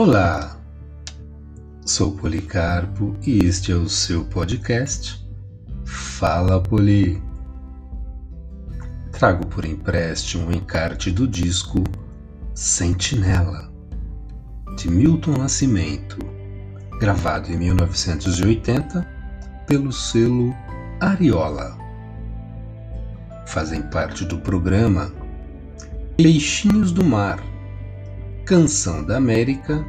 Olá, sou Policarpo e este é o seu podcast Fala Poli. Trago por empréstimo o encarte do disco Sentinela, de Milton Nascimento, gravado em 1980 pelo selo Ariola. Fazem parte do programa Peixinhos do Mar Canção da América,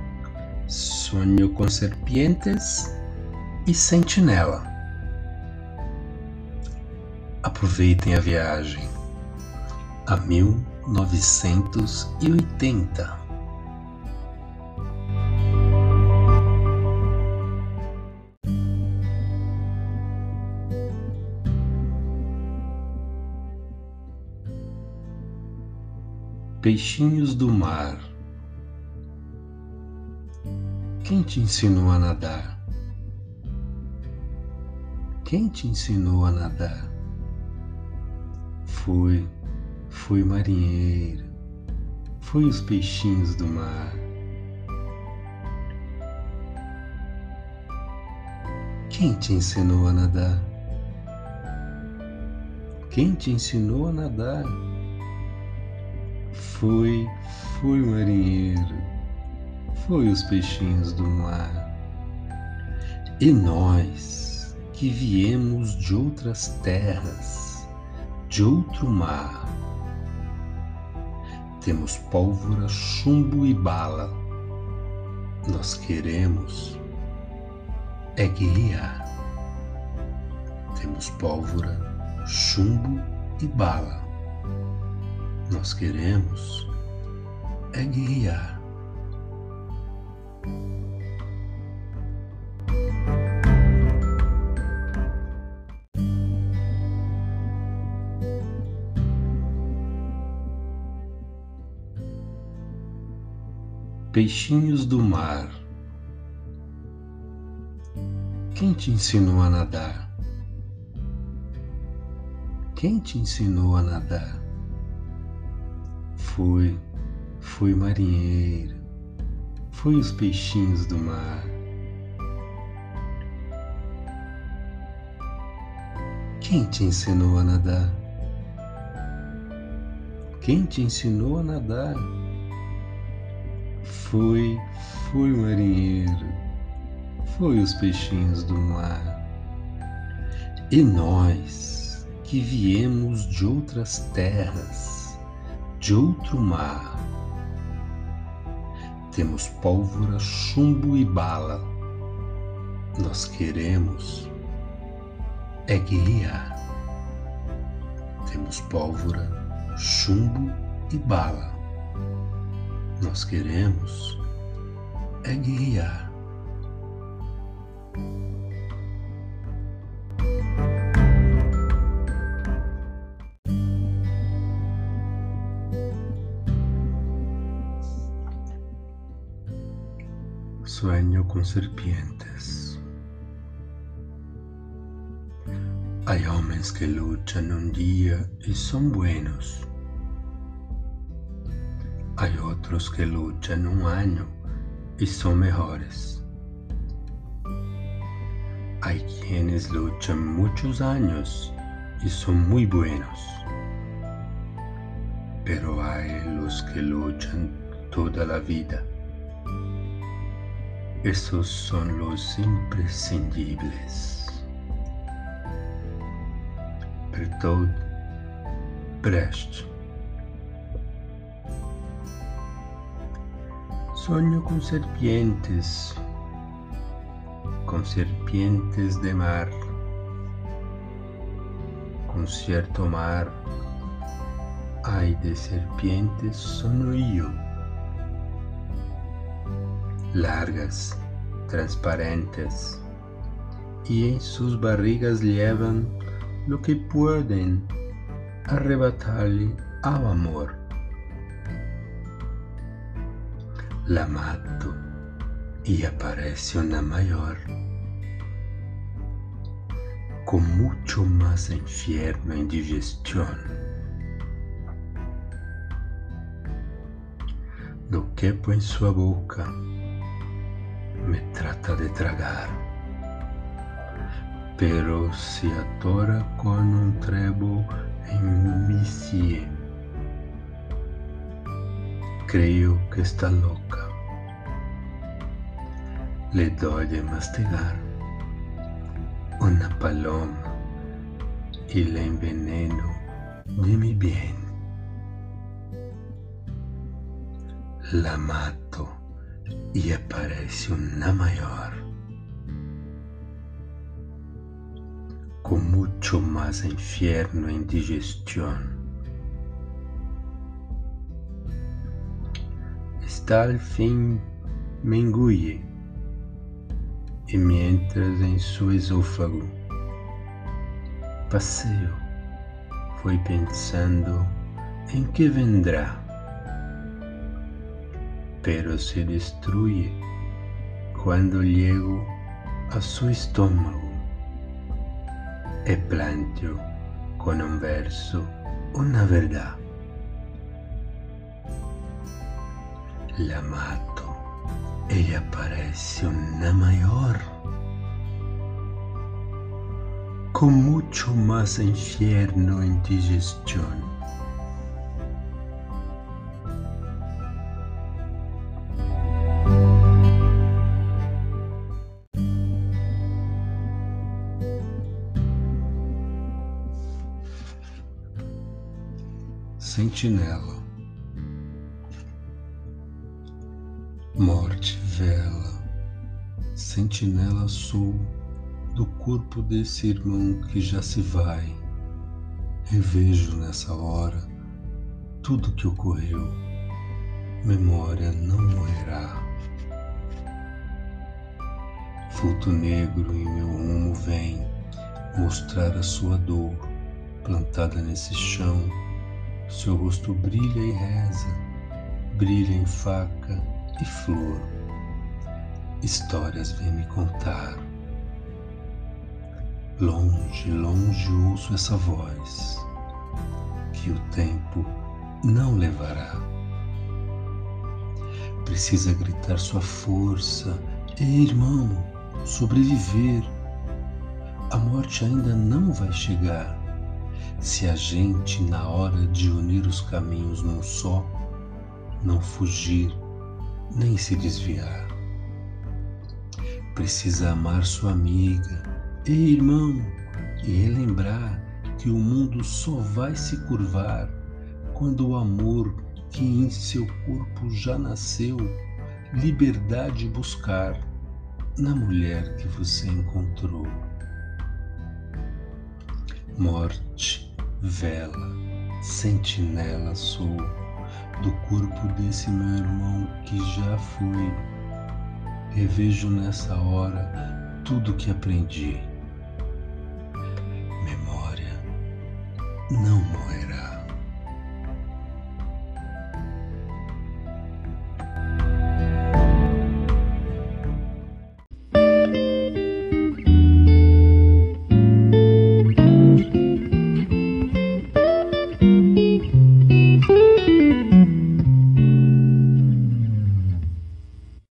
Sonho com Serpientes e Sentinela. Aproveitem a viagem a 1980. Peixinhos do mar quem te ensinou a nadar? Quem te ensinou a nadar? Fui, fui marinheiro, fui os peixinhos do mar. Quem te ensinou a nadar? Quem te ensinou a nadar? Fui, fui marinheiro foi os peixinhos do mar. E nós, que viemos de outras terras, de outro mar, temos pólvora, chumbo e bala. Nós queremos é guerrear. Temos pólvora, chumbo e bala. Nós queremos é guerrear. Peixinhos do mar. Quem te ensinou a nadar? Quem te ensinou a nadar? Fui, fui marinheiro, fui os peixinhos do mar. Quem te ensinou a nadar? Quem te ensinou a nadar? Foi, foi marinheiro, foi os peixinhos do mar. E nós, que viemos de outras terras, de outro mar, temos pólvora, chumbo e bala. Nós queremos é guerrear. Temos pólvora, chumbo e bala. Nós queremos é guiar. Sueño con serpientes. Hay hombres que luchan un día y son buenos Hay otros que luchan un año y son mejores. Hay quienes luchan muchos años y son muy buenos. Pero hay los que luchan toda la vida. Esos son los imprescindibles. Bertolt Brecht. Sueño con serpientes, con serpientes de mar, con cierto mar. Hay de serpientes sonrío, largas, transparentes, y en sus barrigas llevan lo que pueden arrebatarle al amor. la mato y aparece una mayor, con mucho más infierno indigestión. No quepo en su boca me trata de tragar, pero se atora con un trebo en mi cie. Creo que está loca. Le doy de mastigar una paloma y le enveneno de mi bien. La mato y aparece una mayor, con mucho más infierno e indigestión. Está al fin me y mientras en su esófago paseo foi pensando em que vendrá, pero se destruye quando llego a su estómago e planteo con un verso una verdad. La mato, ella parece una mayor. con mucho más infierno en digestión. Sentinela, morte, vela, sentinela sul do corpo desse irmão que já se vai. Revejo nessa hora tudo que ocorreu. Memória não morrerá. Fulto negro em meu rumo vem mostrar a sua dor, plantada nesse chão. Seu rosto brilha e reza, brilha em faca e flor. Histórias vem me contar Longe, longe ouço essa voz, que o tempo não levará. Precisa gritar sua força, Ei, irmão, sobreviver. A morte ainda não vai chegar se a gente, na hora de unir os caminhos num só, não fugir nem se desviar. Precisa amar sua amiga, Ei, irmão, e relembrar que o mundo só vai se curvar quando o amor que em seu corpo já nasceu, liberdade buscar na mulher que você encontrou. Morte, vela, sentinela sou do corpo desse meu irmão que já foi. Revejo nessa hora tudo que aprendi não morrerá.